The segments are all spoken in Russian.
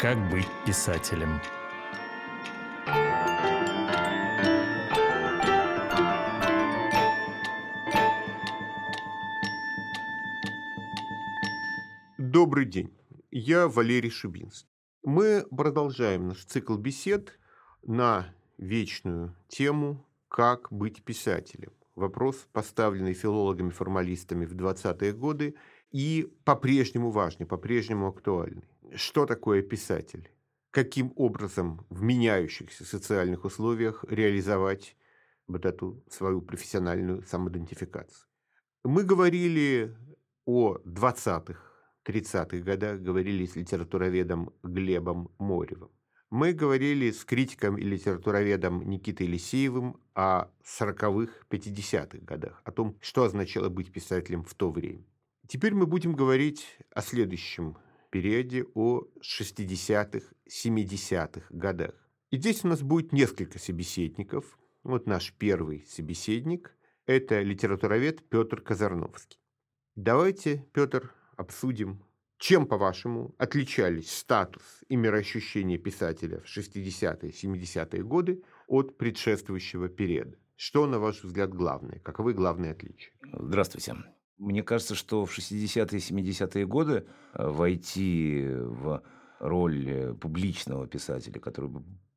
Как быть писателем? Добрый день. Я Валерий Шубинский. Мы продолжаем наш цикл бесед на вечную тему «Как быть писателем?». Вопрос, поставленный филологами-формалистами в 20-е годы и по-прежнему важный, по-прежнему актуальный. Что такое писатель? Каким образом в меняющихся социальных условиях реализовать вот эту свою профессиональную самоидентификацию? Мы говорили о 20-х, 30-х годах, говорили с литературоведом Глебом Моревым. Мы говорили с критиком и литературоведом Никитой Елисеевым о 40-х, 50-х годах, о том, что означало быть писателем в то время. Теперь мы будем говорить о следующем периоде, о 60-х, 70-х годах. И здесь у нас будет несколько собеседников. Вот наш первый собеседник – это литературовед Петр Казарновский. Давайте, Петр, обсудим, чем, по-вашему, отличались статус и мироощущение писателя в 60-е, 70-е годы от предшествующего периода? Что, на ваш взгляд, главное? Каковы главные отличия? Здравствуйте. Мне кажется, что в 60-е и 70-е годы э, войти в роль публичного писателя, который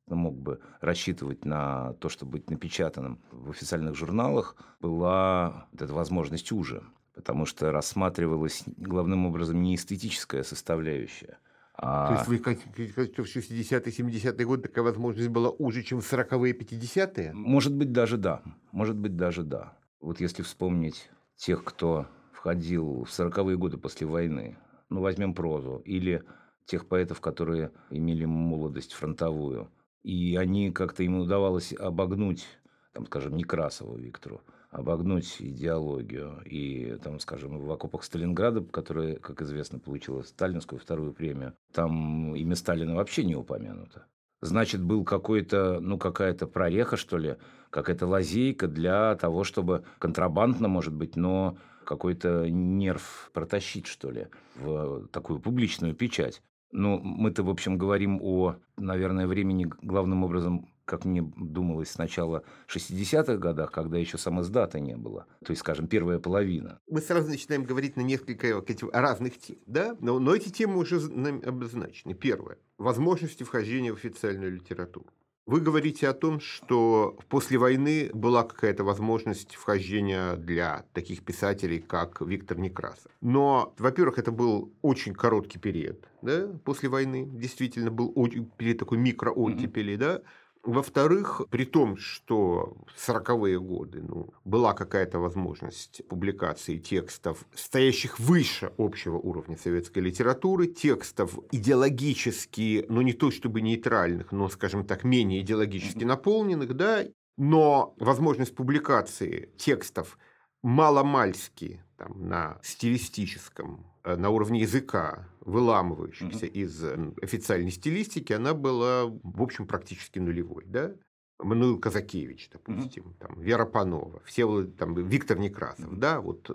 мог бы рассчитывать на то, чтобы быть напечатанным в официальных журналах, была вот эта возможность уже. Потому что рассматривалась главным образом не эстетическая составляющая, а... То есть вы хотите что в 60-е, 70-е годы такая возможность была уже, чем в 40-е, 50-е? Может быть, даже да. Может быть, даже да. Вот если вспомнить тех, кто входил в 40-е годы после войны, ну, возьмем прозу, или тех поэтов, которые имели молодость фронтовую, и они как-то им удавалось обогнуть, там, скажем, Некрасову Виктору, обогнуть идеологию. И, там, скажем, в окопах Сталинграда, которая, как известно, получила сталинскую вторую премию, там имя Сталина вообще не упомянуто. Значит, был какой-то, ну, какая-то прореха, что ли, какая-то лазейка для того, чтобы контрабандно, может быть, но какой-то нерв протащить, что ли, в такую публичную печать. Ну, мы-то, в общем, говорим о, наверное, времени главным образом, как мне думалось, сначала 60-х годах, когда еще самоздата не было. То есть, скажем, первая половина. Мы сразу начинаем говорить на несколько разных тем, да? Но, но эти темы уже обозначены. Первое. Возможности вхождения в официальную литературу. Вы говорите о том, что после войны была какая-то возможность вхождения для таких писателей, как Виктор Некрасов. Но, во-первых, это был очень короткий период да, после войны. Действительно, был период такой микрооттепели. Mm-hmm. Да? Во-вторых, при том, что в 40-е годы ну, была какая-то возможность публикации текстов, стоящих выше общего уровня советской литературы, текстов идеологически, ну не то чтобы нейтральных, но, скажем так, менее идеологически наполненных, да, но возможность публикации текстов маломальски там, на стилистическом Э, на уровне языка, выламывающихся mm-hmm. из э, официальной стилистики, она была, в общем, практически нулевой. Да? Мануил Казакевич, допустим, mm-hmm. там, Вера Панова, все, там, Виктор Некрасов, mm-hmm. да, вот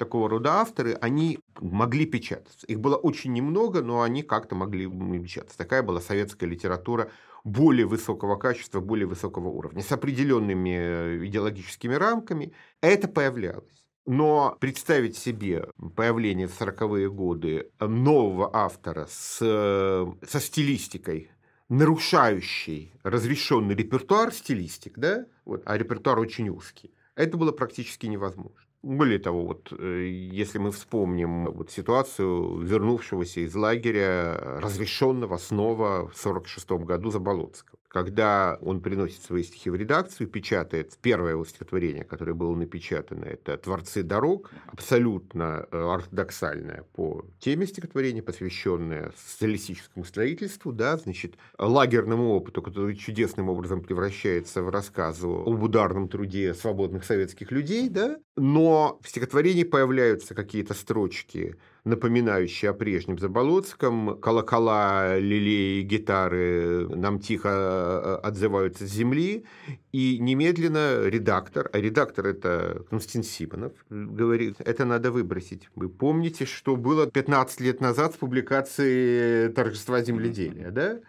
такого рода авторы, они могли печататься. Их было очень немного, но они как-то могли печататься. Такая была советская литература более высокого качества, более высокого уровня, с определенными э, идеологическими рамками. Это появлялось. Но представить себе появление в 40-е годы нового автора с, со стилистикой, нарушающей разрешенный репертуар стилистик, да, вот, а репертуар очень узкий, это было практически невозможно. Более того, вот, э, если мы вспомним вот, ситуацию вернувшегося из лагеря, разрешенного снова в 1946 году Заболоцкого когда он приносит свои стихи в редакцию, печатает первое его стихотворение, которое было напечатано, это «Творцы дорог», абсолютно э, ортодоксальное по теме стихотворения, посвященное социалистическому строительству, да, значит, лагерному опыту, который чудесным образом превращается в рассказ об ударном труде свободных советских людей, да, но в стихотворении появляются какие-то строчки напоминающие о прежнем Заболоцком. Колокола, лилеи, гитары нам тихо э, отзываются с земли. И немедленно редактор, а редактор это Константин Симонов, говорит, это надо выбросить. Вы помните, что было 15 лет назад с публикацией «Торжества земледелия», да?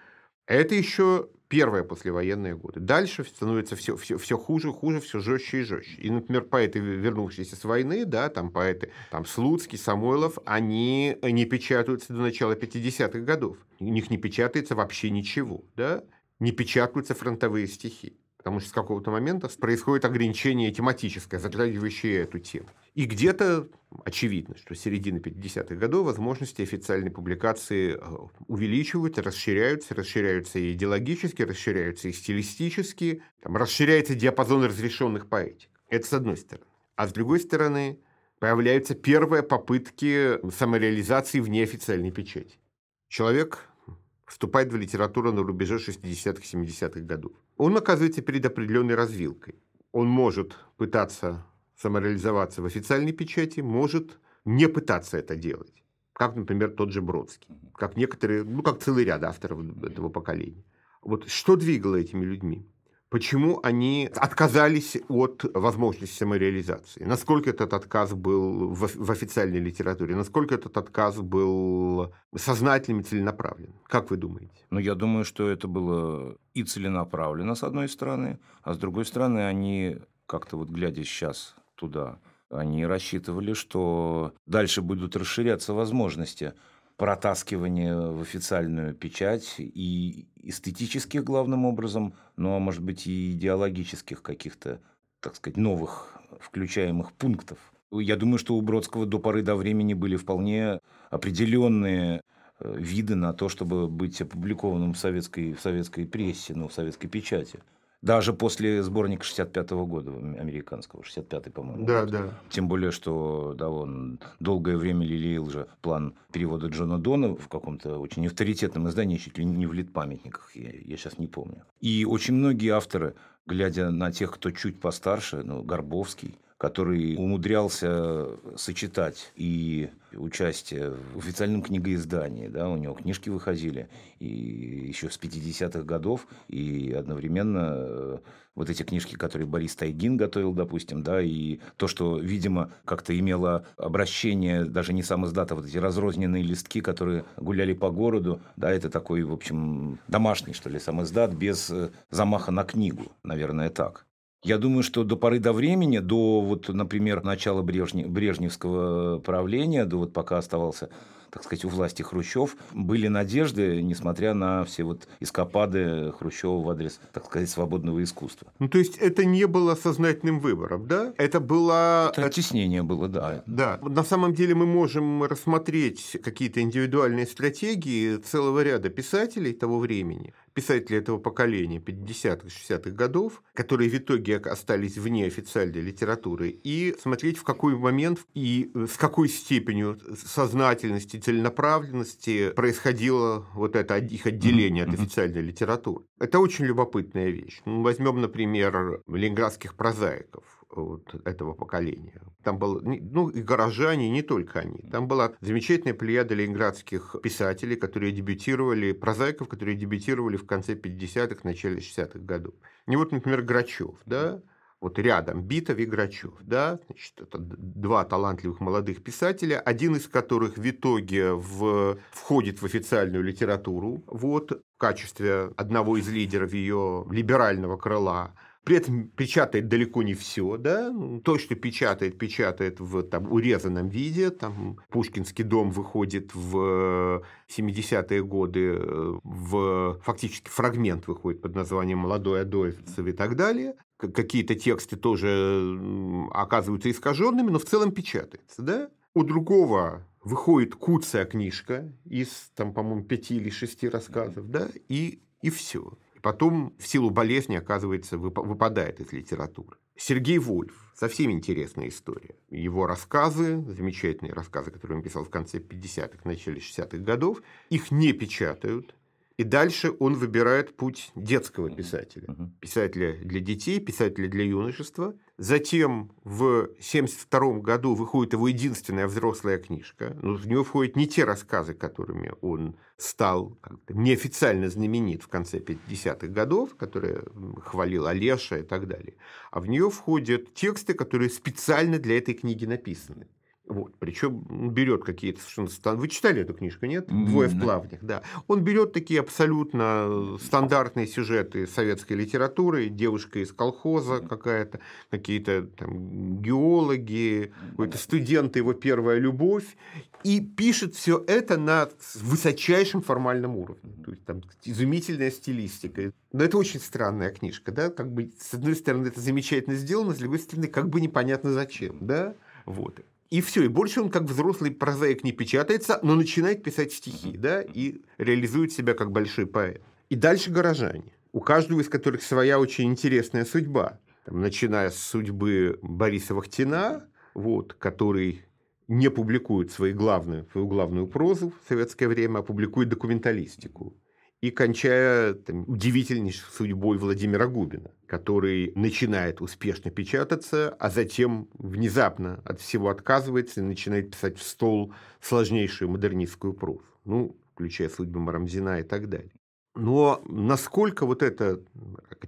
Это еще первые послевоенные годы. Дальше становится все, все, все хуже, хуже, все жестче и жестче. И, например, поэты, вернувшиеся с войны, да, там поэты, там Слуцкий, Самойлов, они не печатаются до начала 50-х годов. У них не печатается вообще ничего, да, не печатаются фронтовые стихи. Потому что с какого-то момента происходит ограничение тематическое, затрагивающее эту тему. И где-то очевидно, что с середины 50-х годов возможности официальной публикации э, увеличиваются, расширяются, расширяются и идеологически, расширяются и стилистически, там, расширяется диапазон разрешенных поэтик. Это с одной стороны. А с другой стороны, появляются первые попытки самореализации в неофициальной печати. Человек вступает в литературу на рубеже 60-х, 70-х годов. Он оказывается перед определенной развилкой. Он может пытаться самореализоваться в официальной печати, может не пытаться это делать. Как, например, тот же Бродский, как некоторые, ну, как целый ряд авторов этого поколения. Вот что двигало этими людьми? Почему они отказались от возможности самореализации? Насколько этот отказ был в, официальной литературе? Насколько этот отказ был сознательным и целенаправленным? Как вы думаете? Ну, я думаю, что это было и целенаправленно, с одной стороны, а с другой стороны, они как-то вот глядя сейчас туда, они рассчитывали, что дальше будут расширяться возможности протаскивание в официальную печать и эстетических главным образом, ну а может быть и идеологических каких-то, так сказать, новых включаемых пунктов. Я думаю, что у Бродского до поры до времени были вполне определенные э, виды на то, чтобы быть опубликованным в советской, в советской прессе, ну, в советской печати. Даже после сборника 65-го года американского, 65-й, по-моему. Да, год. да. Тем более, что да, он долгое время лелеял же план перевода Джона Дона в каком-то очень авторитетном издании, чуть ли не в литпамятниках, я, я сейчас не помню. И очень многие авторы, глядя на тех, кто чуть постарше, ну, Горбовский, который умудрялся сочетать и участие в официальном книгоиздании, да, у него книжки выходили и еще с 50-х годов, и одновременно э, вот эти книжки, которые Борис Тайгин готовил, допустим, да, и то, что, видимо, как-то имело обращение, даже не сам издат, а вот эти разрозненные листки, которые гуляли по городу, да, это такой, в общем, домашний, что ли, сам издат, без э, замаха на книгу, наверное, так. Я думаю, что до поры до времени, до, вот, например, начала Брежнев, брежневского правления, до вот пока оставался так сказать, у власти Хрущев, были надежды, несмотря на все вот эскапады Хрущева в адрес, так сказать, свободного искусства. Ну, то есть, это не было сознательным выбором, да? Это было... Это оттеснение было, да. Да. На самом деле мы можем рассмотреть какие-то индивидуальные стратегии целого ряда писателей того времени, писателей этого поколения 50-х, 60-х годов, которые в итоге остались вне официальной литературы, и смотреть, в какой момент и с какой степенью сознательности целенаправленности происходило вот это их отделение от официальной литературы. Это очень любопытная вещь. Ну, возьмем, например, ленинградских прозаиков вот этого поколения. Там был, ну, и горожане, и не только они. Там была замечательная плеяда ленинградских писателей, которые дебютировали, прозаиков, которые дебютировали в конце 50-х, начале 60-х годов. И вот, например, Грачев, да, вот рядом Битов и Грачев, да, значит, это два талантливых молодых писателя, один из которых в итоге в, входит в официальную литературу, вот, в качестве одного из лидеров ее либерального крыла, при этом печатает далеко не все, да, то, что печатает, печатает в там, урезанном виде, там Пушкинский дом выходит в 70-е годы, в фактически фрагмент выходит под названием «Молодой Адольфцев» и так далее, какие-то тексты тоже оказываются искаженными, но в целом печатается, да. У другого выходит куцая книжка из, там, по-моему, пяти или шести рассказов, да, и, и все потом в силу болезни, оказывается, выпадает из литературы. Сергей Вольф. Совсем интересная история. Его рассказы, замечательные рассказы, которые он писал в конце 50-х, начале 60-х годов, их не печатают. И дальше он выбирает путь детского писателя. Писателя для детей, писателя для юношества. Затем в 1972 году выходит его единственная взрослая книжка. Но в нее входят не те рассказы, которыми он стал неофициально знаменит в конце 50-х годов, которые хвалил Олеша и так далее. А в нее входят тексты, которые специально для этой книги написаны. Вот. Причем он берет какие-то совершенно Вы читали эту книжку, нет? Двое в плавнях, да. Он берет такие абсолютно стандартные сюжеты советской литературы. Девушка из колхоза какая-то, какие-то там геологи, какой-то студент, его первая любовь. И пишет все это на высочайшем формальном уровне. То есть там изумительная стилистика. Но это очень странная книжка, да? Как бы, с одной стороны, это замечательно сделано, с другой стороны, как бы непонятно зачем, да? Вот. И все, и больше он как взрослый прозаик не печатается, но начинает писать стихи, да, и реализует себя как большой поэт. И дальше горожане, у каждого из которых своя очень интересная судьба. Там, начиная с судьбы Бориса Вахтина, вот, который не публикует свои главные, свою главную прозу в советское время, а публикует документалистику. И кончая там, удивительнейшей судьбой Владимира Губина, который начинает успешно печататься, а затем внезапно от всего отказывается и начинает писать в стол сложнейшую модернистскую прозу. Ну, включая судьбы Марамзина и так далее. Но насколько вот это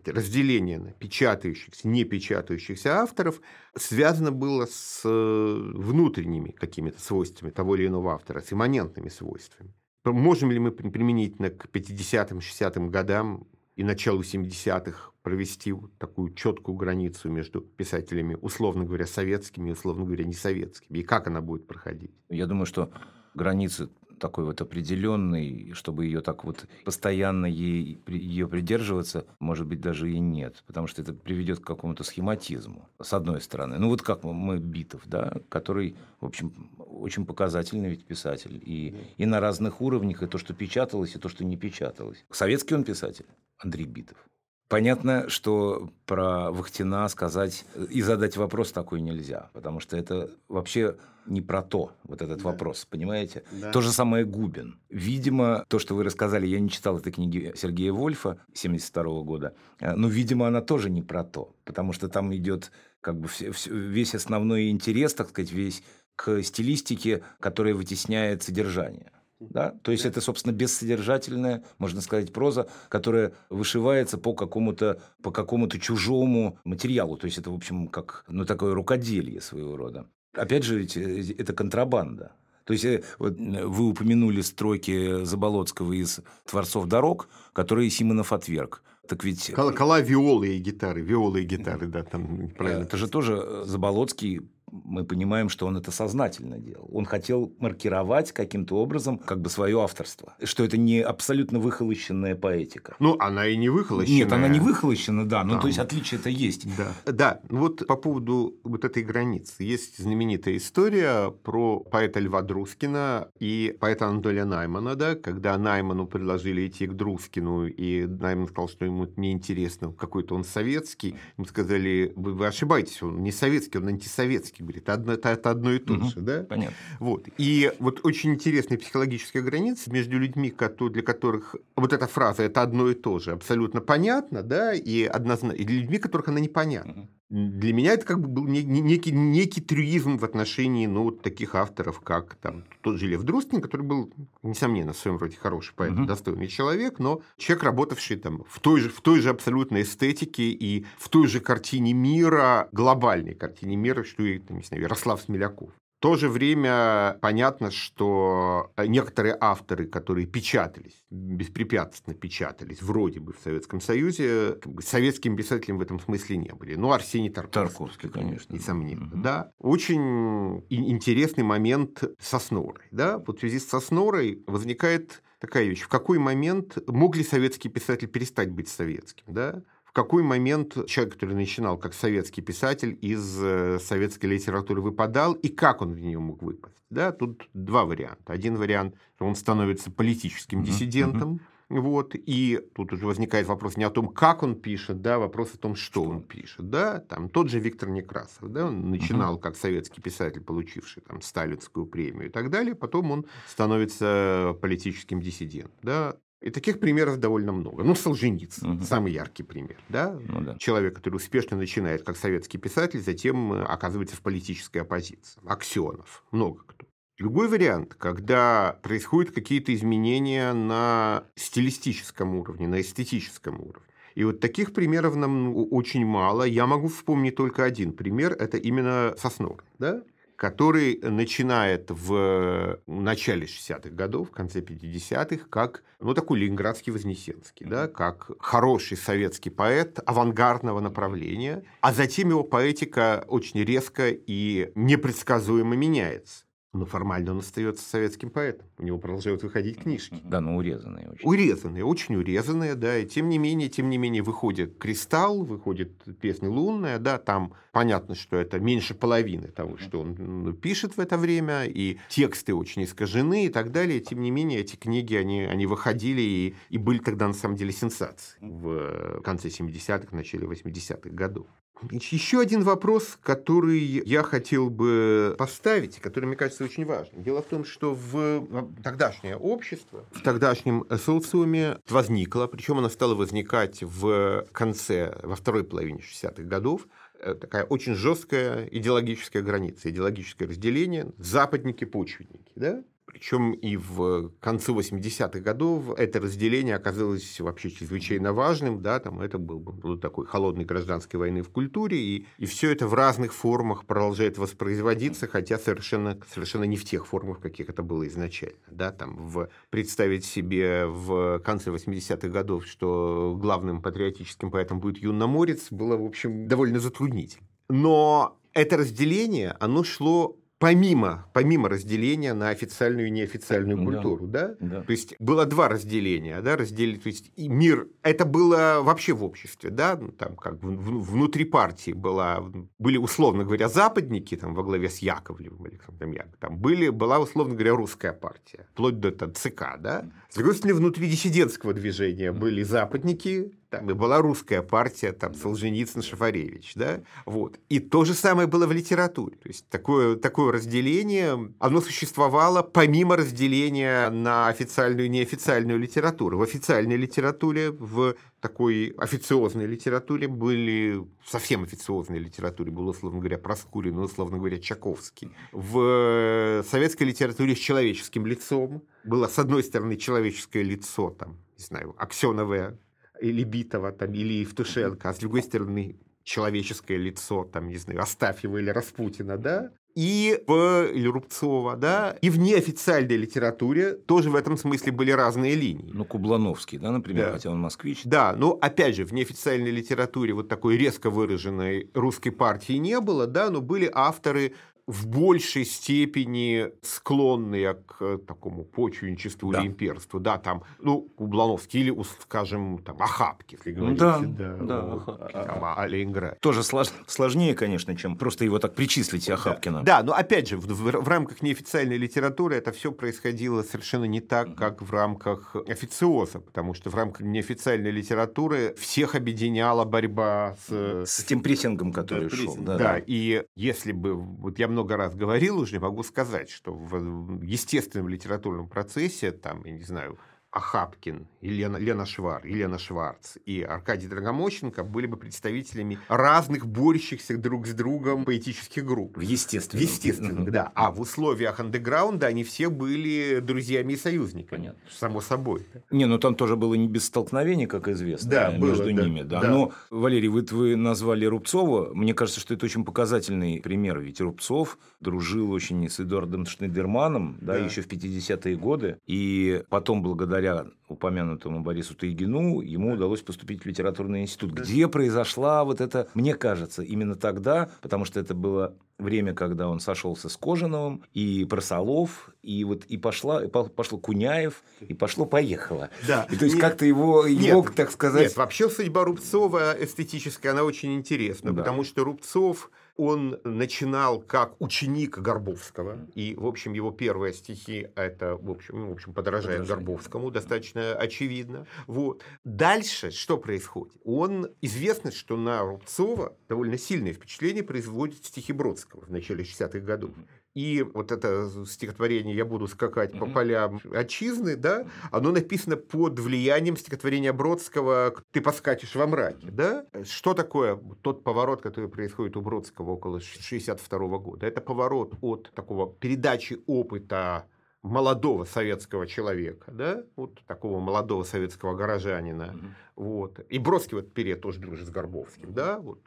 разделение на печатающихся, не печатающихся авторов связано было с э, внутренними какими-то свойствами того или иного автора, с имманентными свойствами. Можем ли мы при- применительно к 50-м, 60-м годам и началу 70-х провести такую четкую границу между писателями, условно говоря, советскими и, условно говоря, несоветскими? И как она будет проходить? Я думаю, что границы такой вот определенной, чтобы ее так вот постоянно ей, ее придерживаться, может быть, даже и нет, потому что это приведет к какому-то схематизму, с одной стороны. Ну вот как мы Битов, да, который, в общем, очень показательный ведь писатель, и, и на разных уровнях, и то, что печаталось, и то, что не печаталось. Советский он писатель, Андрей Битов. Понятно, что про Вахтина сказать и задать вопрос такой нельзя, потому что это вообще не про то, вот этот Да. вопрос, понимаете? Да. То же самое Губин. Видимо, то, что вы рассказали, я не читал этой книги Сергея Вольфа 72 года, э, но, видимо, она тоже не про то, потому что там идет как бы весь основной интерес, так сказать, весь к стилистике, которая вытесняет содержание. Да? То есть это, собственно, бессодержательная, можно сказать, проза, которая вышивается по какому-то, по какому-то чужому материалу. То есть это, в общем, как ну, такое рукоделие своего рода. Опять же, ведь э, это контрабанда. То есть э, вот, э, вы упомянули строки Заболоцкого из «Творцов дорог», которые Симонов отверг. Так ведь э, Колокола, виолы и гитары. Виолы и гитары, да, там правильно. это же тоже э, Заболоцкий, мы понимаем, что он это сознательно делал. Он хотел маркировать каким-то образом как бы свое авторство. Что это не абсолютно выхолощенная поэтика. Ну, она и не выхолощенная. Нет, она не выхолощена, да, ну Там. то есть отличие-то есть. Да. да, ну вот по поводу вот этой границы. Есть знаменитая история про поэта Льва Друскина и поэта Анатолия Наймана, да, когда Найману предложили идти к Друскину, и Найман сказал, что ему это неинтересно, какой-то он советский. Ему сказали, вы, вы ошибаетесь, он не советский, он антисоветский. Говорит, одно, это, это одно и то Мгм. же, да? Понятно. Вот. И вот очень интересная психологическая граница между людьми, для которых вот эта фраза это одно и то же, абсолютно понятно, да, и однозначно, и людьми, которых она непонятна. Мгм. Для меня это как бы был не- не- некий, некий трюизм в отношении ну, вот таких авторов, как там, тот же Лев Друскин, который был, несомненно, в своем роде хороший поэт, Мгм. достойный человек, но человек, работавший там, в, той же, в той же абсолютной эстетике и в той же картине мира, глобальной картине мира, что и, там, не знаю, Ярослав Смеляков. В то же время понятно, что некоторые авторы, которые печатались, беспрепятственно печатались, вроде бы в Советском Союзе, как бы советскими писателями в этом смысле не были. Ну, Арсений Тарковский. Тарковский, конечно. Несомненно, Мгм. да. Очень интересный момент со Снорой, да. Вот в связи с Соснорой возникает такая вещь. В какой момент мог ли советский писатель перестать быть советским, да? Какой момент человек, который начинал как советский писатель, из э, советской литературы выпадал, и как он в нее мог выпасть? Да, тут два варианта. Один вариант, что он становится политическим диссидентом, вот, и тут уже возникает вопрос не о том, как он пишет, да, вопрос о том, что он пишет, да, там тот же Виктор Некрасов, да, он начинал как советский писатель, получивший там сталинскую премию и так далее, потом он становится политическим диссидентом, да, И таких примеров довольно много. Ну, Солженицын, угу. самый яркий пример. Да? Ну, да. Человек, который успешно начинает как советский писатель, затем э, оказывается в политической оппозиции. Аксенов, много кто. Другой вариант, когда происходят какие-то изменения на стилистическом уровне, на эстетическом уровне. И вот таких примеров нам очень мало. Я могу вспомнить только один пример. Это именно Соснор. Да? Который начинает в начале 60-х годов, в конце 50-х, как ну, такой ленинградский Вознесенский, да, как хороший советский поэт авангардного направления, а затем его поэтика очень резко и непредсказуемо меняется. Но формально он остается советским поэтом. У него продолжают выходить книжки. Да, но урезанные очень. Урезанные, очень урезанные, да. И тем не менее, тем не менее, выходит «Кристалл», выходит песня «Лунная», да, там понятно, что это меньше половины того, что он ну, пишет в это время, и тексты очень искажены и так далее. Тем не менее, эти книги, они, они выходили и, и были тогда на самом деле сенсацией в конце 70-х, начале 80-х годов. Еще один вопрос, который я хотел бы поставить, который, мне кажется, очень важным. Дело в том, что в тогдашнее общество, в тогдашнем социуме возникло, причем оно стало возникать в конце, во второй половине 60-х годов, э, такая очень жесткая идеологическая граница, идеологическое разделение западники-почвенники. Да? Причем и в конце 80-х годов это разделение оказалось вообще чрезвычайно важным. Да, там это был, был такой холодной гражданской войны в культуре, и, и все это в разных формах продолжает воспроизводиться, хотя совершенно, совершенно не в тех формах, каких это было изначально. Да, там в, представить себе в конце 80-х годов, что главным патриотическим поэтом будет Юнна Морец, было, в общем, довольно затруднительно. Но это разделение, оно шло помимо, помимо разделения на официальную и неофициальную культуру, да? да? То есть было два разделения, да, разделить, то есть мир, это было вообще в обществе, да, ну, там как внутри партии была, были, условно говоря, западники, там, во главе с Яковлевым, Александром Яковлевым, там были, была, условно говоря, русская партия, вплоть до там, ЦК, да? С другой стороны, внутри диссидентского движения были западники, там и была русская партия, там Солженицын, Шафаревич, да, вот. И то же самое было в литературе. То есть такое, такое разделение, оно существовало помимо разделения на официальную и неофициальную литературу. В официальной литературе, в такой официозной литературе были, совсем официозной литературе был, условно говоря, Проскурин, условно говоря, Чаковский. В советской литературе с человеческим лицом было, с одной стороны, человеческое лицо, там, не знаю, Аксеновое или Битова, там, или Евтушенко, а с другой стороны человеческое лицо, там, не знаю, Астафьева или Распутина, да, и в или Рубцова, да, и в неофициальной литературе тоже в этом смысле были разные линии. Ну, Кублановский, да, например, да. хотя он москвич. Да, но опять же, в неофициальной литературе вот такой резко выраженной русской партии не было, да, но были авторы в большей степени склонные к такому почвенничеству да. или имперству. Да, там, ну, Кублановский или, скажем, там, Ахапки, если говорить. Да, да, да Ахапки, там, а, Ленинград. Тоже слож... сложнее, конечно, чем просто его так причислить Ахапкина. Да, да но опять же, в, в, в рамках неофициальной литературы это все происходило совершенно не так, как в рамках официоза, потому что в рамках неофициальной литературы всех объединяла борьба с... С тем прессингом, который да, шел. Да, да, да, и если бы... Вот я много раз говорил уже, могу сказать, что в естественном литературном процессе, там, я не знаю, Ахапкин, Елена, Лена Швар, Елена Шварц и Аркадий Драгомощенко были бы представителями разных борющихся друг с другом поэтических групп. Естественно. Естественно, да. А в условиях андеграунда они все были друзьями и союзниками. Понятно. Само собой. Не, ну там тоже было не без столкновений, как известно, да, между было, ними. Да. Да. Но, Валерий, вы, вы назвали Рубцова. Мне кажется, что это очень показательный пример. Ведь Рубцов дружил очень с Эдуардом Шнейдерманом да, да. еще в 50-е годы. И потом, благодаря благодаря упомянутому Борису Тайгину ему удалось поступить в литературный институт, где произошла вот это, мне кажется, именно тогда, потому что это было время, когда он сошелся с Кожановым, и Просолов, и вот и пошла, и пошло Куняев, и пошло-поехало. Да. И то есть как-то его, нет, его, так сказать... Нет, вообще судьба Рубцова эстетическая, она очень интересна, да. потому что Рубцов он начинал как ученик Горбовского, и, в общем, его первые стихи это, в общем, ну, в общем подражает Подражение. Горбовскому, достаточно очевидно. Вот. Дальше что происходит? Он известно, что на Рубцова довольно сильное впечатление производит стихи Бродского в начале 60-х годов. И вот это стихотворение «Я буду скакать по полям отчизны», да, оно написано под влиянием стихотворения Бродского «Ты поскачешь во мраке». Да? Что такое тот поворот, который происходит у Бродского около 1962 года? Это поворот от такого передачи опыта молодого советского человека, да, вот такого молодого советского горожанина, mm вот, и Бродский в этот период тоже дружит с Горбовским, да, вот,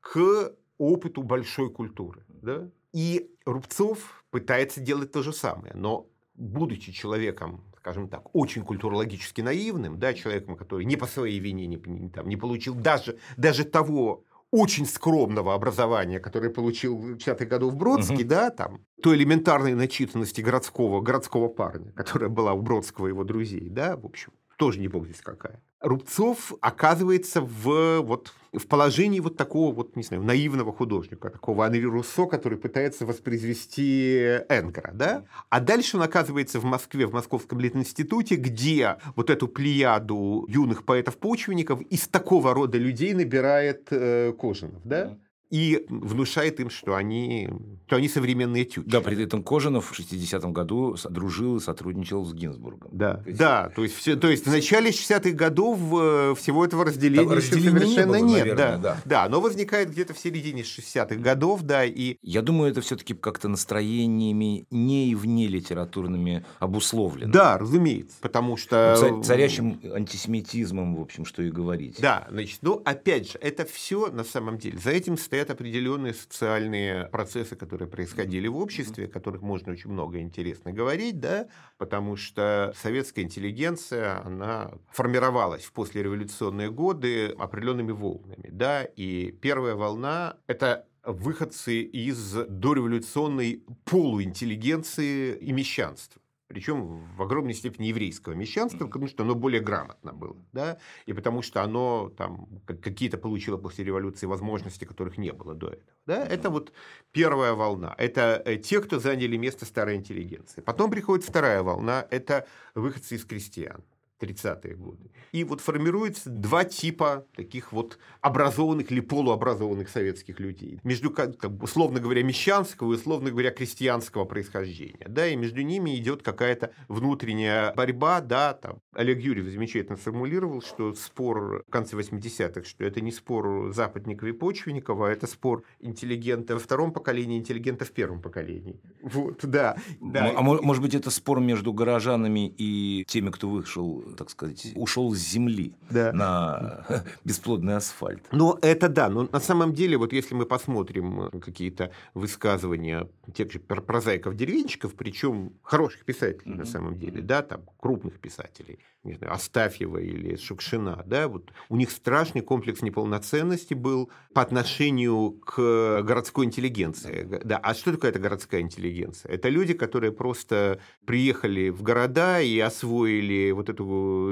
к опыту большой культуры, да, и Рубцов пытается делать то же самое, но будучи человеком, скажем так, очень культурологически наивным, да, человеком, который не по своей вине не, там, не получил даже, даже того очень скромного образования, которое получил в 50-х годах в Бродске, угу. да, там, той элементарной начитанности городского, городского парня, которая была у Бродского и его друзей, да, в общем, тоже не бог здесь какая. Рубцов оказывается в, вот, в положении вот такого вот, не знаю, наивного художника, такого Анри Руссо, который пытается воспроизвести Энгера, да? А дальше он оказывается в Москве, в Московском литинституте, где вот эту плеяду юных поэтов-почвенников из такого рода людей набирает э, Кожинов, да? И внушает им, что они, что они современные тючи. Да, при этом Кожанов в 60-м году дружил и сотрудничал с Гинзбургом. Да, то есть, да, то есть, все, то есть в начале 60-х годов э, всего этого разделения, разделения совершенно не было, нет. Наверное, да, да. да, оно возникает где-то в середине 60-х годов, да, и... Я думаю, это все-таки как-то настроениями не и вне литературными обусловлено. Да, разумеется, потому что... Ну, царящим антисемитизмом, в общем, что и говорить. Да, значит, ну, опять же, это все на самом деле, за этим стоят стоят определенные социальные процессы, которые происходили в обществе, о которых можно очень много интересно говорить, да, потому что советская интеллигенция, она формировалась в послереволюционные годы определенными волнами, да, и первая волна – это выходцы из дореволюционной полуинтеллигенции и мещанства причем в огромной степени еврейского мещанства, потому что оно более грамотно было, да, и потому что оно там какие-то получило после революции возможности, которых не было до этого. Да? Это вот первая волна. Это э, те, кто заняли место старой интеллигенции. Потом приходит вторая волна. Это выходцы из крестьян. 30-е годы. И вот формируется два типа таких вот образованных или полуобразованных советских людей. Между, как, условно говоря, мещанского и, условно говоря, крестьянского происхождения. Да, и между ними идет какая-то внутренняя борьба. Да, там. Олег Юрьев замечательно сформулировал, что спор в конце 80-х, что это не спор западников и почвенников, а это спор интеллигента во втором поколении, интеллигента в первом поколении. Вот, да. да. А может быть, это спор между горожанами и теми, кто вышел так сказать, ушел с земли да. на бесплодный асфальт. Ну, это да. Но на самом деле, вот если мы посмотрим э, какие-то высказывания тех же прозаиков-деревенщиков, причем хороших писателей mm-hmm. на самом деле, да, там крупных писателей, не знаю, Астафьева или Шукшина, да, вот у них страшный комплекс неполноценности был по отношению к городской интеллигенции. Да, а что такое эта городская интеллигенция? Это люди, которые просто приехали в города и освоили вот эту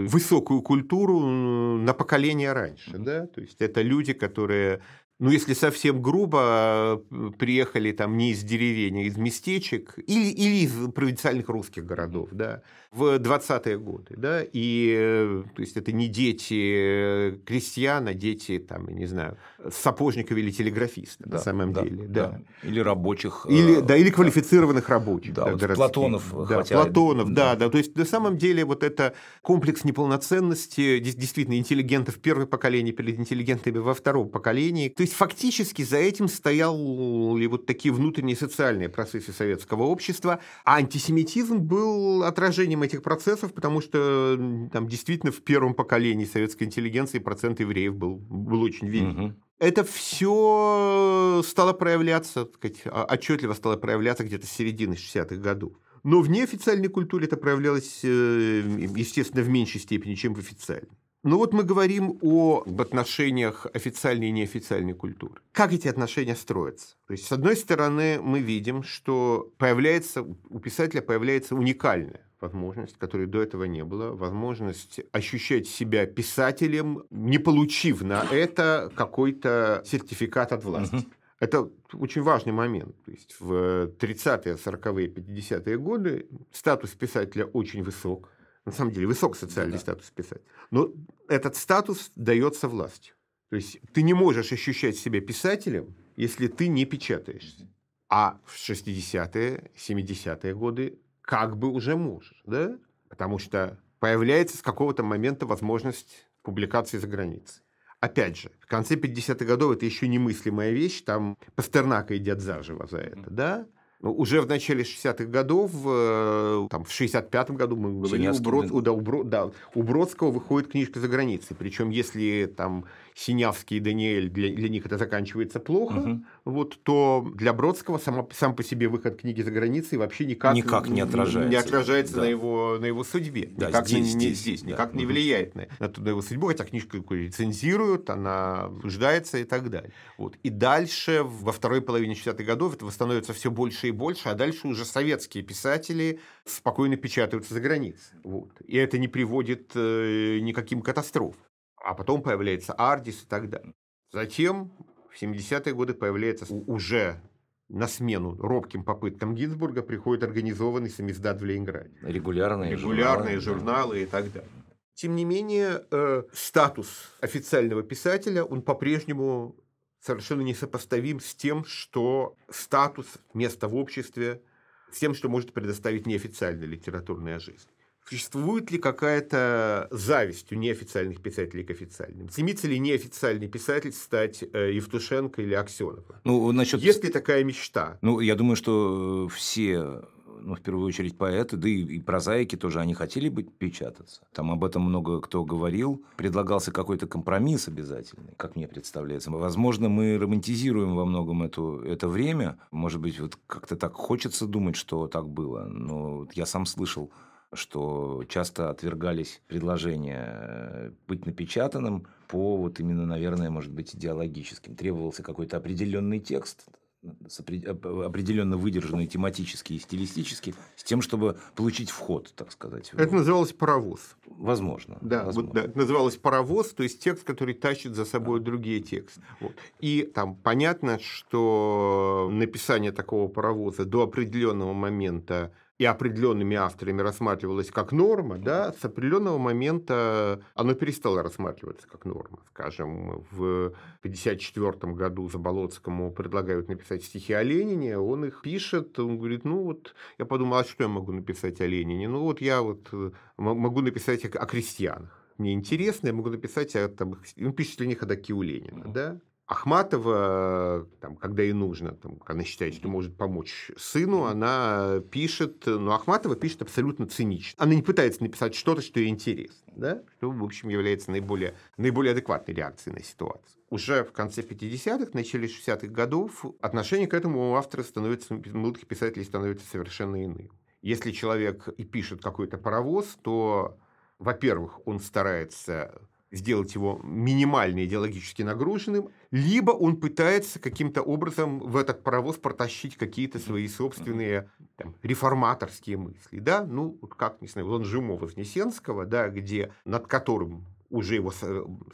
высокую культуру на поколение раньше, да, то есть это люди, которые ну, если совсем грубо, приехали там не из деревень, а из местечек или, или из провинциальных русских городов, да, в 20-е годы, да, и, э, то есть, это не дети крестьян, а дети, там, я не знаю, сапожников или телеграфистов, да, на самом да, деле, да. да. Или рабочих. Или, да, или квалифицированных рабочих. Да, да вот Платонов. Да, хотя... Платонов, да, да, то есть, на самом деле, вот это комплекс неполноценности, действительно, интеллигентов первого поколения перед интеллигентами во втором поколении, то есть, фактически за этим стояли вот такие внутренние социальные процессы советского общества, а антисемитизм был отражением этих процессов, потому что там действительно в первом поколении советской интеллигенции процент евреев был, был очень велик. Угу. Это все стало проявляться, так сказать, отчетливо стало проявляться где-то с середины 60-х годов. Но в неофициальной культуре это проявлялось, э, естественно, в меньшей степени, чем в официальной. Ну вот мы говорим о отношениях официальной и неофициальной культуры. Как эти отношения строятся? То есть, с одной стороны, мы видим, что появляется, у писателя появляется уникальная возможность, которой до этого не было, возможность ощущать себя писателем, не получив на это какой-то сертификат от власти. Это очень важный момент. То есть в 30-е, 40-е, 50-е годы статус писателя очень высок на самом деле высок социальный да. статус писать. Но этот статус дается властью. То есть ты не можешь ощущать себя писателем, если ты не печатаешься. А в 60-е, 70-е годы как бы уже можешь, да? Потому что появляется с какого-то момента возможность публикации за границей. Опять же, в конце 50-х годов это еще немыслимая вещь, там Пастернака едят заживо за это, да? Ну, уже в начале 60-х годов, э, там, в 65-м году мы говорили, у, Брод, да, у, Брод, да, у Бродского выходит книжка за границей. Причем, если там Синявский и Даниэль, для, для них это заканчивается плохо, угу. вот, то для Бродского сам, сам по себе выход книги за границей вообще никак, никак не отражается, не отражается да. на, его, на его судьбе. Да, никак здесь, не, здесь, здесь да. никак угу. не влияет на, на, на его судьбу, хотя книжку рецензируют, она обсуждается и так далее. Вот. И дальше, во второй половине 60-х годов, этого становится все больше и больше, а дальше уже советские писатели спокойно печатаются за границей. Вот. И это не приводит э, никаким катастрофам а потом появляется Ардис и так далее. Затем в 70-е годы появляется уже на смену робким попыткам Гинзбурга приходит организованный самиздат в Ленинграде. Регулярные, Регулярные журналы, журналы и так далее. Тем не менее, э, статус официального писателя, он по-прежнему совершенно несопоставим с тем, что статус, место в обществе, с тем, что может предоставить неофициальная литературная жизнь. Существует ли какая-то зависть у неофициальных писателей к официальным? Стремится ли неофициальный писатель стать э, Евтушенко или Аксеновым? Ну, насчет... Есть ли такая мечта? Ну, я думаю, что все ну, в первую очередь поэты, да и, и прозаики тоже, они хотели быть печататься. Там об этом много кто говорил. Предлагался какой-то компромисс обязательный, как мне представляется. Возможно, мы романтизируем во многом эту, это время. Может быть, вот как-то так хочется думать, что так было. Но я сам слышал что часто отвергались предложения э, быть напечатанным по вот именно, наверное, может быть, идеологическим. Требовался какой-то определенный текст, определенно выдержанный тематически и стилистически, с тем, чтобы получить вход, так сказать. Это называлось паровоз. Возможно. Да, возможно. Вот, да, это называлось паровоз, то есть текст, который тащит за собой другие тексты. Вот. И там понятно, что написание такого паровоза до определенного момента и определенными авторами рассматривалось как норма, да, с определенного момента оно перестало рассматриваться как норма. Скажем, в 1954 году Заболоцкому предлагают написать стихи о Ленине, он их пишет, он говорит, ну вот, я подумал, а что я могу написать о Ленине? Ну вот я вот э, могу написать о крестьянах мне интересно, я могу написать, о, там, он пишет для них ходаки у Ленина, да? Ахматова, там, когда ей нужно, там, она считает, что может помочь сыну, она пишет, но Ахматова пишет абсолютно цинично. Она не пытается написать что-то, что ей интересно, да? что, в общем, является наиболее, наиболее адекватной реакцией на ситуацию. Уже в конце 50-х, начале 60-х годов отношение к этому у автора становится, молодых писателей становится совершенно иным. Если человек и пишет какой-то паровоз, то, во-первых, он старается сделать его минимально идеологически нагруженным, либо он пытается каким-то образом в этот паровоз протащить какие-то свои собственные там, реформаторские мысли. Да? Ну, как, не знаю, Ланжимо Вознесенского, да, где, над которым уже его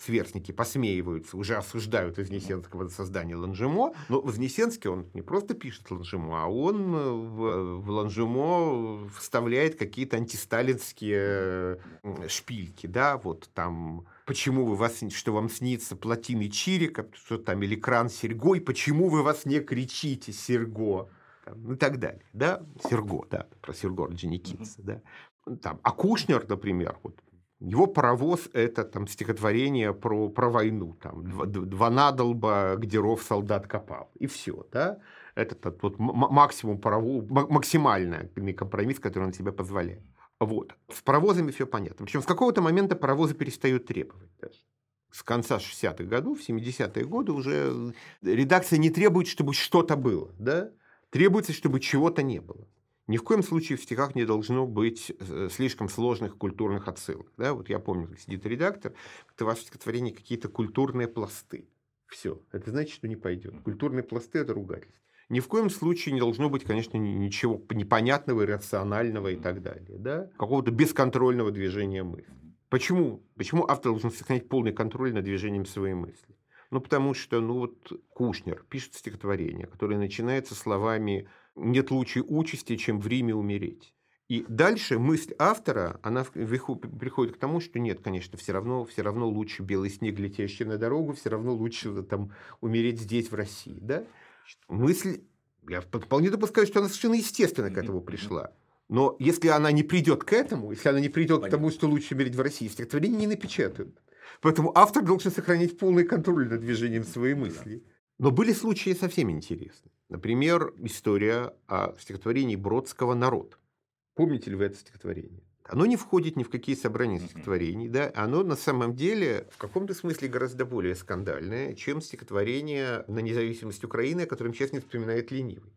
сверстники посмеиваются, уже осуждают Вознесенского за создание Ланжимо. Но Вознесенский, он не просто пишет Ланжимо, а он э, в, в Ланжимо вставляет какие-то антисталинские шпильки. Да? Вот там почему вы вас, что вам снится плотины Чирика, что там, или кран Серго, и почему вы вас не кричите Серго, там, и так далее, да, Серго, да, про Серго Орджоникидзе, да. Там, а Кушнер, например, вот, его паровоз – это там стихотворение про, про войну, там, два, два надолба, где ров солдат копал, и все, да. Это тот, вот максимум паровоз, максимальный компромисс, который он себе позволяет. Вот. С паровозами все понятно. Причем с какого-то момента паровозы перестают требовать даже. С конца 60-х годов, в 70-е годы уже редакция не требует, чтобы что-то было. Да? Требуется, чтобы чего-то не было. Ни в коем случае в стихах не должно быть э, слишком сложных культурных отсылок. Да? Вот я помню, как сидит редактор, это ваше стихотворение какие-то культурные пласты. Все. Это значит, что не пойдет. Культурные пласты – это ругательство. Ни в коем случае не должно быть, конечно, ничего непонятного, иррационального и так далее. Да? Какого-то бесконтрольного движения мысли. Почему? Почему автор должен сохранять полный контроль над движением своей мысли? Ну, потому что, ну вот, Кушнер пишет стихотворение, которое начинается словами «нет лучшей участи, чем в Риме умереть». И дальше мысль автора, она приходит к тому, что нет, конечно, все равно, все равно лучше белый снег, летящий на дорогу, все равно лучше там, умереть здесь, в России. Да? Мысль Я вполне допускаю, что она совершенно естественно к этому пришла. Но если она не придет к этому, если она не придет Понятно. к тому, что лучше умереть в России, стихотворение не напечатают. Поэтому автор должен сохранить полный контроль над движением своей мысли. Но были случаи совсем интересные. Например, история о стихотворении Бродского «Народ». Помните ли вы это стихотворение? Оно не входит ни в какие собрания стихотворений, да, оно на самом деле в каком-то смысле гораздо более скандальное, чем стихотворение на независимость Украины, о котором сейчас не вспоминает ленивый.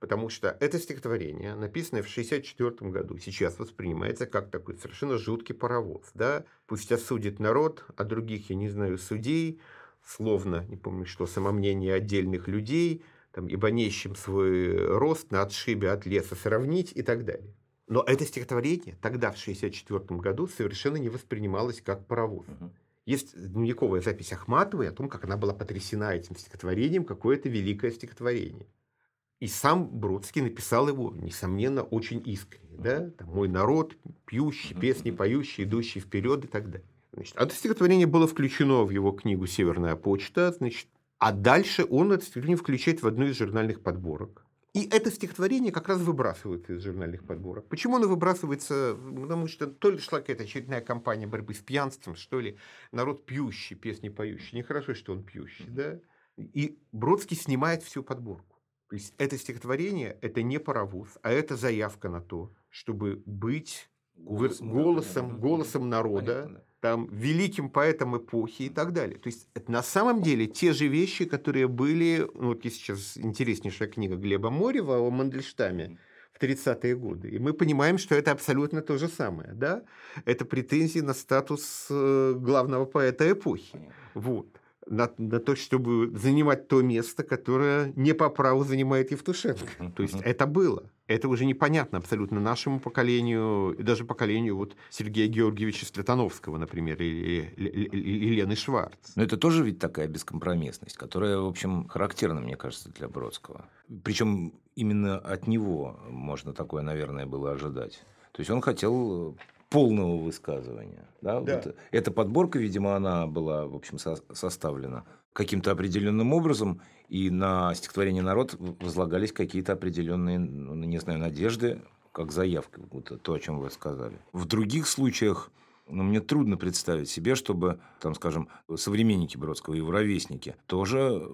Потому что это стихотворение, написанное в 1964 году, сейчас воспринимается как такой совершенно жуткий паровоз. Да? Пусть осудит народ, а других, я не знаю, судей, словно, не помню что, самомнение отдельных людей, там, ибо нищим свой рост на отшибе от леса сравнить и так далее. Но это стихотворение тогда, в 1964 году, совершенно не воспринималось как паровоз. Есть дневниковая запись Ахматовой о том, как она была потрясена этим стихотворением, какое это великое стихотворение. И сам Бродский написал его, несомненно, очень искренне. Да? Там, «Мой народ, пьющий, песни поющий, идущий вперед» и так далее. Значит, это стихотворение было включено в его книгу «Северная почта», значит, а дальше он это стихотворение включает в одну из журнальных подборок. И это стихотворение как раз выбрасывается из журнальных подборок. Почему оно выбрасывается? Потому что то ли шла какая-то очередная кампания борьбы с пьянством, что ли, народ пьющий, песни поющий. Нехорошо, что он пьющий, да? И Бродский снимает всю подборку. То есть это стихотворение – это не паровоз, а это заявка на то, чтобы быть голосом, голосом, голосом народа, Понятно, там, великим поэтом эпохи и так далее. То есть это на самом деле те же вещи, которые были, ну, вот есть сейчас интереснейшая книга Глеба Морева о Мандельштаме, в 30-е годы. И мы понимаем, что это абсолютно то же самое. Да? Это претензии на статус э, главного поэта эпохи. Вот на, на то, чтобы занимать то место, которое не по праву занимает Евтушенко. То есть это было. Это уже непонятно абсолютно нашему поколению, и даже поколению вот Сергея Георгиевича Светановского, например, или, или Лены Шварц. Но это тоже ведь такая бескомпромиссность, которая, в общем, характерна, мне кажется, для Бродского. Причем именно от него можно такое, наверное, было ожидать. То есть он хотел полного высказывания. Да? Да. Вот эта подборка, видимо, она была, в общем, со- составлена каким-то определенным образом, и на стихотворение «Народ» возлагались какие-то определенные, ну, не знаю, надежды, как заявка, вот то, о чем вы сказали. В других случаях ну, мне трудно представить себе, чтобы, там, скажем, современники Бродского, его ровесники, тоже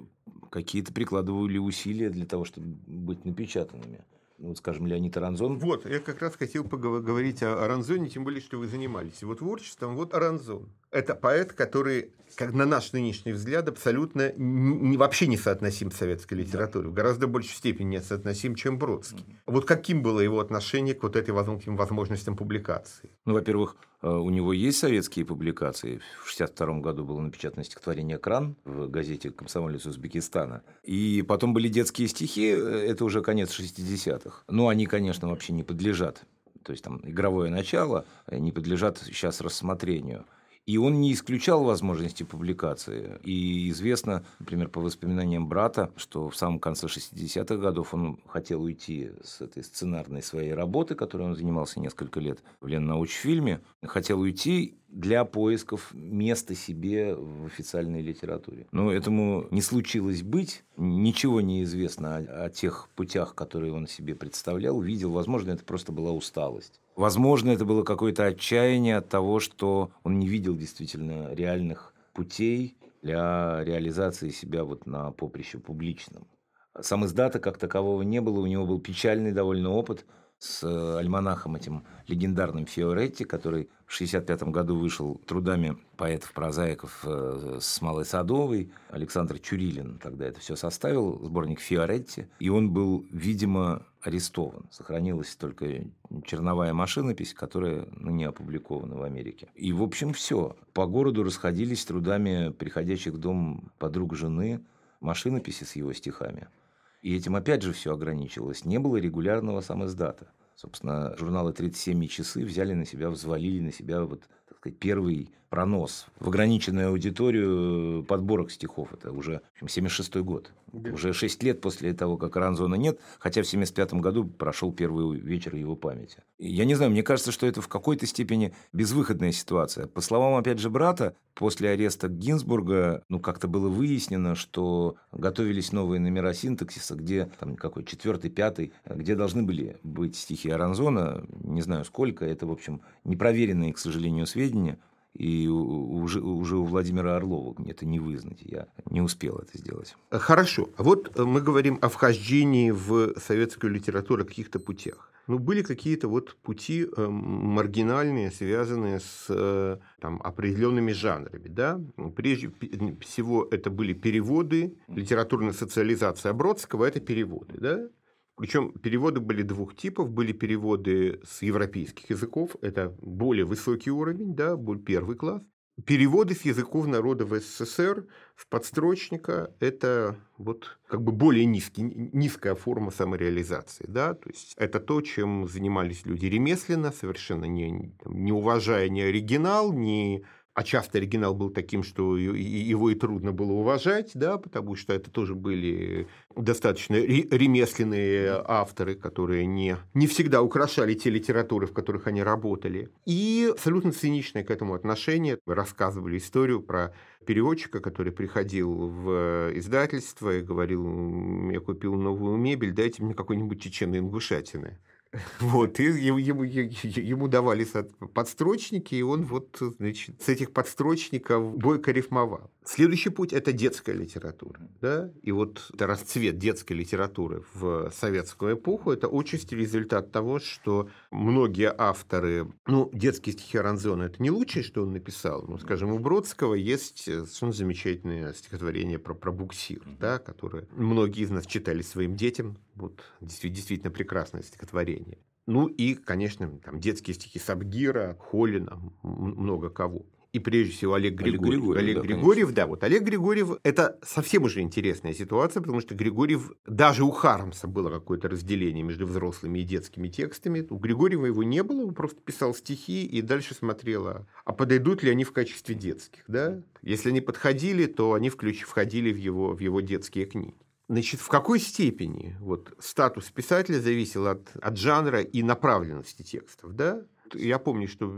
какие-то прикладывали усилия для того, чтобы быть напечатанными ну, вот, скажем, Леонид Аранзон. Вот, я как раз хотел поговорить о Аранзоне, тем более, что вы занимались его творчеством. Вот Аранзон. Это поэт, который, как на наш нынешний взгляд, абсолютно не, вообще не соотносим с советской литературой. В гораздо большей степени не соотносим, чем Бродский. Вот каким было его отношение к вот этой возможностям публикации? Ну, во-первых, э, у него есть советские публикации. В 1962 году было напечатано стихотворение «Кран» в газете «Комсомолец Узбекистана». И потом были детские стихи, э, это уже конец 60-х. Но они, конечно, вообще не подлежат то есть там игровое начало, э, не подлежат сейчас рассмотрению. И он не исключал возможности публикации. И известно, например, по воспоминаниям брата, что в самом конце 60-х годов он хотел уйти с этой сценарной своей работы, которой он занимался несколько лет в Леннаучфильме, хотел уйти для поисков места себе в официальной литературе. Но этому не случилось быть. Ничего не известно о, о тех путях, которые он себе представлял, видел. Возможно, это просто была усталость. Возможно, это было какое-то отчаяние от того, что он не видел действительно реальных путей для реализации себя вот на поприще публичном. Сам издата как такового не было, у него был печальный довольно опыт – с э, альманахом этим легендарным Фиоретти, который в 1965 году вышел трудами поэтов-прозаиков э, с Малой Садовой. Александр Чурилин тогда это все составил, сборник Фиоретти. И он был, видимо, арестован. Сохранилась только черновая машинопись, которая ну, не опубликована в Америке. И, в общем, все. По городу расходились трудами приходящих в дом подруг жены машинописи с его стихами. И этим опять же все ограничивалось. Не было регулярного самоиздата. Собственно, журналы «37 и часы» взяли на себя, взвалили на себя вот, так сказать, первый пронос в ограниченную аудиторию подборок стихов. Это уже 76 год. Да. Уже 6 лет после того, как Ранзона нет, хотя в 75 году прошел первый вечер его памяти. Я не знаю, мне кажется, что это в какой-то степени безвыходная ситуация. По словам, опять же, брата, после ареста Гинзбурга, ну, как-то было выяснено, что готовились новые номера синтаксиса, где там какой четвертый, пятый, где должны были быть стихи Аранзона, не знаю сколько, это, в общем, непроверенные, к сожалению, сведения, и уже, уже у Владимира Орлова это не вызнать. Я не успел это сделать. Хорошо. Вот мы говорим о вхождении в советскую литературу, каких-то путях. Ну, были какие-то вот пути э, маргинальные, связанные с э, там, определенными жанрами. Да? Прежде всего, это были переводы, литературная социализация Бродского – это переводы. Да? Причем переводы были двух типов. Были переводы с европейских языков, это более высокий уровень, да, первый класс. Переводы с языков народов СССР в подстрочника – это вот как бы более низкий, низкая форма самореализации. Да? То есть это то, чем занимались люди ремесленно, совершенно не, не уважая ни оригинал, ни а часто оригинал был таким, что его и трудно было уважать, да, потому что это тоже были достаточно ремесленные авторы, которые не, не всегда украшали те литературы, в которых они работали. И абсолютно циничное к этому отношение. Рассказывали историю про переводчика, который приходил в издательство и говорил, я купил новую мебель, дайте мне какой-нибудь чеченой ингушатины. Вот, и ему, ему, ему давали подстрочники, и он вот, значит, с этих подстрочников бойко рифмовал. Следующий путь – это детская литература. Да? И вот расцвет детской литературы в советскую эпоху – это отчасти результат того, что многие авторы, ну, детские стихи Ранзона – это не лучшее, что он написал, но, скажем, у Бродского есть совершенно замечательное стихотворение про, про буксир, да, которое многие из нас читали своим детям, вот действительно прекрасное стихотворение. Ну и, конечно, там детские стихи Сабгира, Холина, много кого и прежде всего Олег Григорьев. Олег Григорьев, Олег да, Григорьев да, вот Олег Григорьев – это совсем уже интересная ситуация, потому что Григорьев, даже у Харамса было какое-то разделение между взрослыми и детскими текстами. У Григорьева его не было, он просто писал стихи и дальше смотрел, а, а подойдут ли они в качестве детских. Да? Если они подходили, то они включ, входили в его, в его детские книги. Значит, в какой степени вот, статус писателя зависел от, от жанра и направленности текстов, да? Я помню, что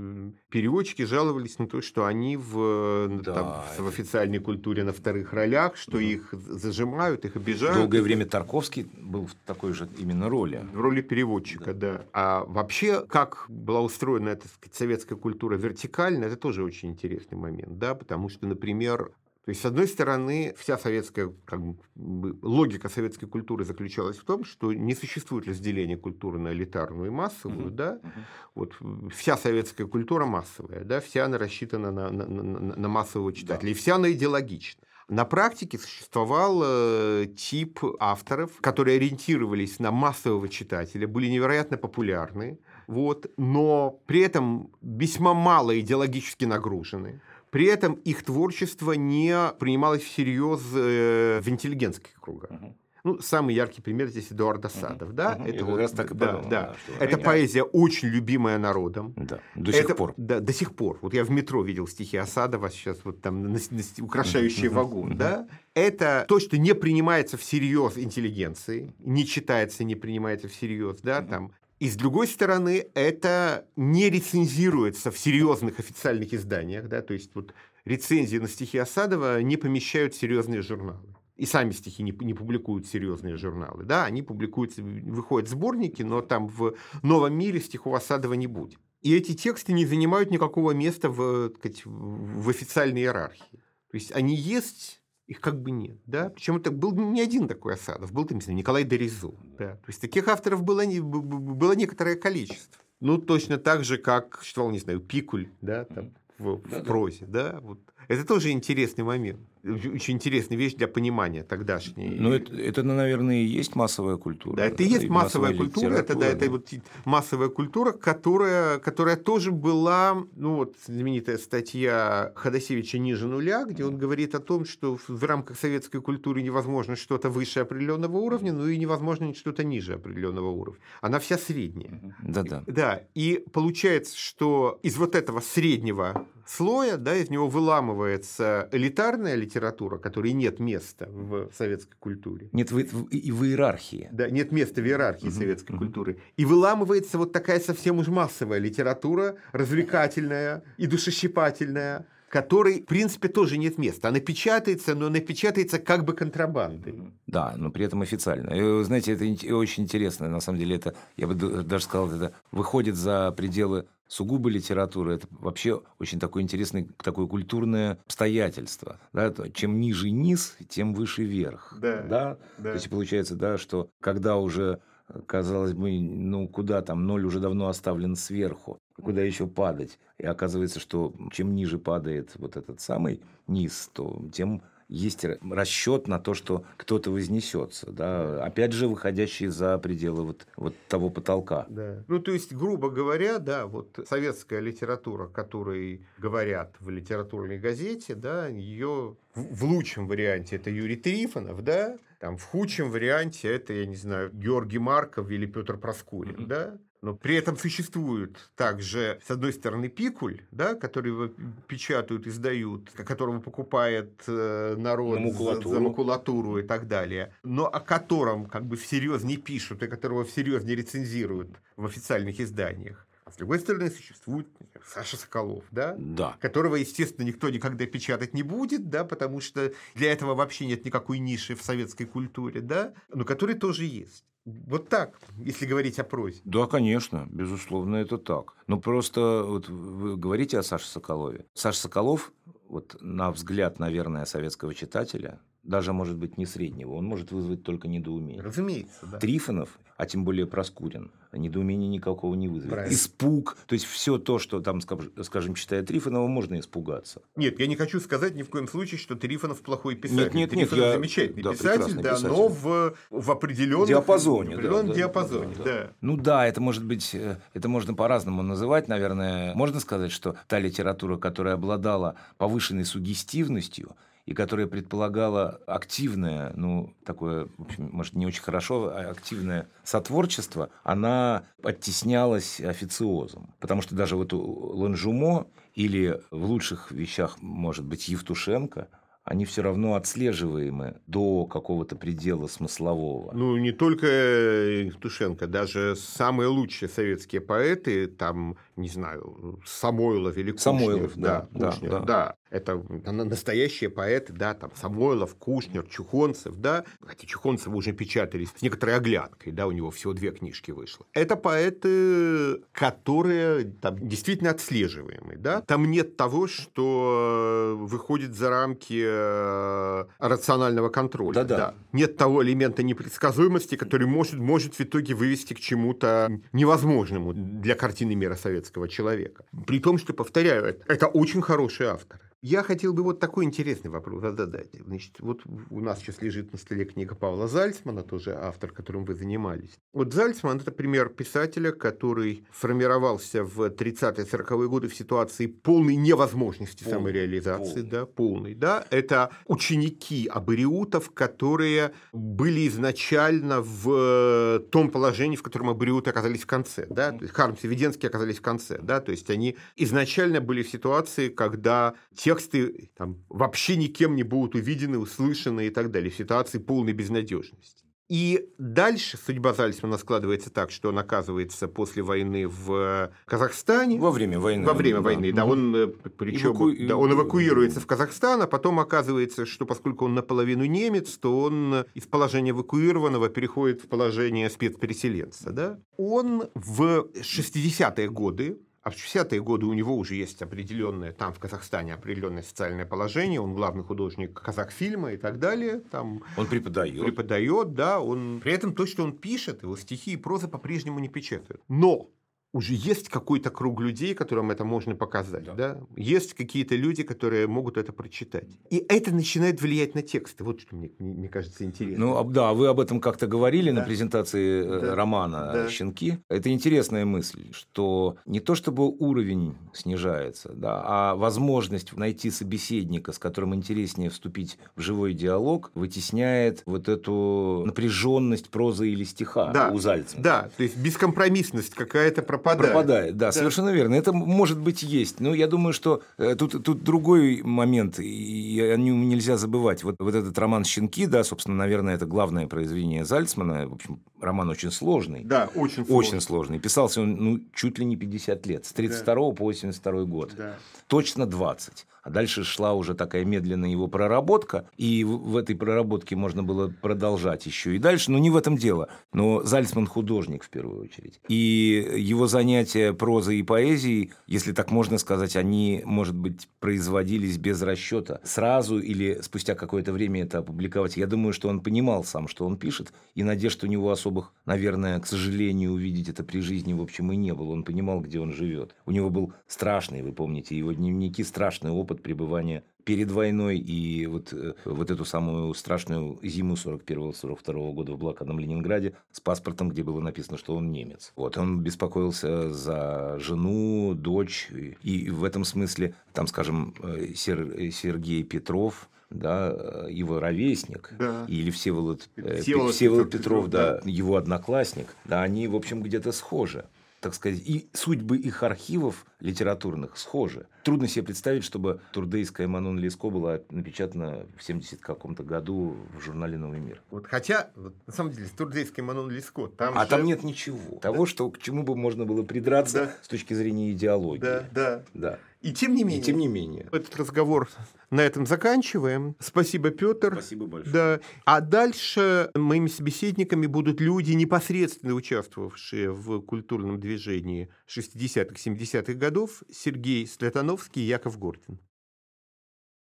переводчики жаловались на то, что они в, да. там, в официальной культуре на вторых ролях, что угу. их зажимают, их обижают. Долгое время Тарковский был в такой же именно роли. В роли переводчика, да. да. А вообще, как была устроена эта сказать, советская культура вертикально, это тоже очень интересный момент, да, потому что, например, то есть, с одной стороны, вся советская как бы, логика советской культуры заключалась в том, что не существует разделения культуры на элитарную и массовую, угу. да. Угу. Вот вся советская культура массовая, да, вся она рассчитана на, на, на, на массового читателя, да. и вся она идеологична. На практике существовал э, тип авторов, которые ориентировались на массового читателя, были невероятно популярны, вот, но при этом весьма мало идеологически нагружены. При этом их творчество не принималось всерьез э, в интеллигентских кругах. Угу. Ну, самый яркий пример здесь Эдуард Асадов, угу. да? Угу. Это вот, раз так и да, да. да это поэзия очень любимая народом. Да, до сих это, пор. Да, до сих пор. Вот я в метро видел стихи Асадова сейчас вот там на, на, украшающие вагон, да? Это то, что не принимается всерьез интеллигенцией, не читается, не принимается всерьез, да, там и с другой стороны, это не рецензируется в серьезных официальных изданиях, да, то есть вот рецензии на стихи Осадова не помещают серьезные журналы. И сами стихи не, не публикуют серьезные журналы. Да, они публикуются, выходят сборники, но там в новом мире стихов Осадова не будет. И эти тексты не занимают никакого места в, в официальной иерархии. То есть они есть, их как бы нет. Да? Причем это был не один такой Осадов, был, там, не знаю, Николай Доризу. Да? То есть таких авторов было, было некоторое количество. Ну, точно так же, как, что, не знаю, Пикуль, да, там, в, да, в прозе, да. да, вот. Это тоже интересный момент. Очень интересная вещь для понимания тогдашней. Ну, это, это, наверное, и есть массовая культура. Да, это и есть и массовая, массовая культура. Это, да, это вот массовая культура, которая, которая тоже была, ну вот знаменитая статья Ходосевича «Ниже нуля», где он говорит о том, что в рамках советской культуры невозможно что-то выше определенного уровня, но и невозможно что-то ниже определенного уровня. Она вся средняя. Да-да. Да, и получается, что из вот этого среднего слоя, да, из него выламывается элитарная литература, которой нет места в советской культуре. Нет в, в, и в иерархии. Да, нет места в иерархии угу, советской угу. культуры. И выламывается вот такая совсем уж массовая литература, развлекательная и душещипательная, которой, в принципе, тоже нет места. Она печатается, но она печатается как бы контрабандой. Да, но при этом официально. Знаете, это очень интересно. На самом деле, это, я бы даже сказал, это выходит за пределы сугубо литературы. Это вообще очень такое интересное, такое культурное обстоятельство. Да? Чем ниже низ, тем выше верх. Да, да? да. То есть получается, да, что когда уже казалось бы, ну куда там, ноль уже давно оставлен сверху, куда еще падать. И оказывается, что чем ниже падает вот этот самый низ, то тем есть расчет на то, что кто-то вознесется, да, опять же, выходящий за пределы вот, вот того потолка. Да. Ну, то есть, грубо говоря, да, вот советская литература, которой говорят в литературной газете, да, ее в лучшем варианте это Юрий Трифонов, да, там в худшем варианте это, я не знаю, Георгий Марков или Петр Проскурин, mm-hmm. да, но при этом существует также, с одной стороны, пикуль, да, который его печатают, издают, которого покупает э, народ за макулатуру. за макулатуру и так далее, но о котором как бы всерьез не пишут и которого всерьез не рецензируют в официальных изданиях. А с другой стороны, существует Саша Соколов, да? Да. Которого, естественно, никто никогда печатать не будет, да, потому что для этого вообще нет никакой ниши в советской культуре, да, но который тоже есть. Вот так, если говорить о прозе. Да, конечно, безусловно, это так. Но просто вот вы говорите о Саше Соколове. Саша Соколов, вот на взгляд, наверное, советского читателя, даже, может быть, не среднего, он может вызвать только недоумение. Разумеется, да. Трифонов, а тем более Проскурин, недоумения никакого не вызовет. Правильно. Испуг, то есть все то, что там, скажем, читая Трифонова, можно испугаться. Нет, я не хочу сказать ни в коем случае, что Трифонов плохой писатель. Нет, нет, Трифонов нет, я... замечательный да, писатель, да, писатель, но в, в определенном диапазоне. В определенном да, диапазоне, да, да. да. Ну да, это может быть, э, это можно по-разному называть, наверное. Можно сказать, что та литература, которая обладала повышенной сугестивностью, и которая предполагала активное, ну, такое, в общем, может, не очень хорошо, а активное сотворчество, она оттеснялась официозом. Потому что даже вот у Ланжумо или в лучших вещах, может быть, Евтушенко – они все равно отслеживаемы до какого-то предела смыслового. Ну, не только Евтушенко, даже самые лучшие советские поэты, там, не знаю, Самойлов или Кушнер. Самойлов, да. Да, Кушнер, да. да. Это настоящие поэты, да, там Самойлов, Кушнер, Чухонцев, да. Хотя Чухонцев уже печатались с некоторой оглядкой, да, у него всего две книжки вышло. Это поэты, которые там действительно отслеживаемые, да. Там нет того, что выходит за рамки э, рационального контроля. Да-да. Да. Нет того элемента непредсказуемости, который может, может в итоге вывести к чему-то невозможному для картины мира советского человека. При том, что, повторяю, это, это очень хороший автор. Я хотел бы вот такой интересный вопрос задать. Значит, вот у нас сейчас лежит на столе книга Павла Зальцмана, тоже автор, которым вы занимались. Вот Зальцман – это пример писателя, который формировался в 30-40-е годы в ситуации полной невозможности полный, самореализации. Полный. Да, полной, да. Это ученики абориутов, которые были изначально в том положении, в котором абориуты оказались в конце. Да? То есть Хармс и Веденский оказались в конце. Да? То есть они изначально были в ситуации, когда те тексты там, вообще никем не будут увидены, услышаны и так далее, в ситуации полной безнадежности. И дальше судьба Зальцмана складывается так, что он оказывается после войны в Казахстане. Во время войны. Во время да. войны, да. Он, э, причем, Эваку... да, он эвакуируется в Казахстан, а потом оказывается, что поскольку он наполовину немец, то он из положения эвакуированного переходит в положение спецпереселенца. Да? Он в 60-е годы а в 60-е годы у него уже есть определенное, там в Казахстане определенное социальное положение, он главный художник казахфильма и так далее. Там он преподает. Преподает, да. Он... При этом то, что он пишет, его стихи и проза по-прежнему не печатают. Но уже есть какой-то круг людей, которым это можно показать. Да. Да? Есть какие-то люди, которые могут это прочитать. И это начинает влиять на тексты. Вот что мне, мне кажется интересно. Ну, да, вы об этом как-то говорили да. на презентации э, да. романа да. «Щенки». Это интересная мысль, что не то чтобы уровень снижается, да, а возможность найти собеседника, с которым интереснее вступить в живой диалог, вытесняет вот эту напряженность прозы или стиха да. у Зальцмана. Да, то есть бескомпромиссность какая-то пропадает. Пропадает, да, да, совершенно верно. Это может быть есть. Но я думаю, что э, тут, тут другой момент, и о нем нельзя забывать. Вот, вот этот роман «Щенки», да, собственно, наверное, это главное произведение Зальцмана. В общем, роман очень сложный. Да, очень сложный. Очень сложный. Писался он ну, чуть ли не 50 лет, с 32 да. по 82 год. Да. Точно 20. А дальше шла уже такая медленная его проработка, и в этой проработке можно было продолжать еще и дальше, но не в этом дело. Но Зальцман художник в первую очередь. И его занятия прозой и поэзией, если так можно сказать, они, может быть, производились без расчета сразу или спустя какое-то время это опубликовать. Я думаю, что он понимал сам, что он пишет, и надежд у него особых, наверное, к сожалению, увидеть это при жизни, в общем, и не было. Он понимал, где он живет. У него был страшный, вы помните, его дневники, страшный опыт пребывания перед войной и вот, э, вот эту самую страшную зиму 41-42 года в блокадном Ленинграде с паспортом, где было написано, что он немец. Вот, он беспокоился за жену, дочь, и в этом смысле, там, скажем, э, Сер, Сергей Петров, да, его ровесник, да. или Всеволод, э, Всеволод, Всеволод Петров, Петров, да, да, его одноклассник, да, они, в общем, где-то схожи так сказать, и судьбы их архивов литературных схожи. Трудно себе представить, чтобы турдейская Манон Леско была напечатана в 70 каком-то году в журнале «Новый мир». Вот хотя, вот, на самом деле, с турдейской Манон Леско там А же... там нет ничего. Да. Того, что, к чему бы можно было придраться да. с точки зрения идеологии. Да, да. да. И тем не менее. И тем не менее. Этот разговор на этом заканчиваем. Спасибо, Петр. Спасибо большое. Да. А дальше моими собеседниками будут люди, непосредственно участвовавшие в культурном движении 60-х, 70-х годов. Сергей Слятановский и Яков Гордин.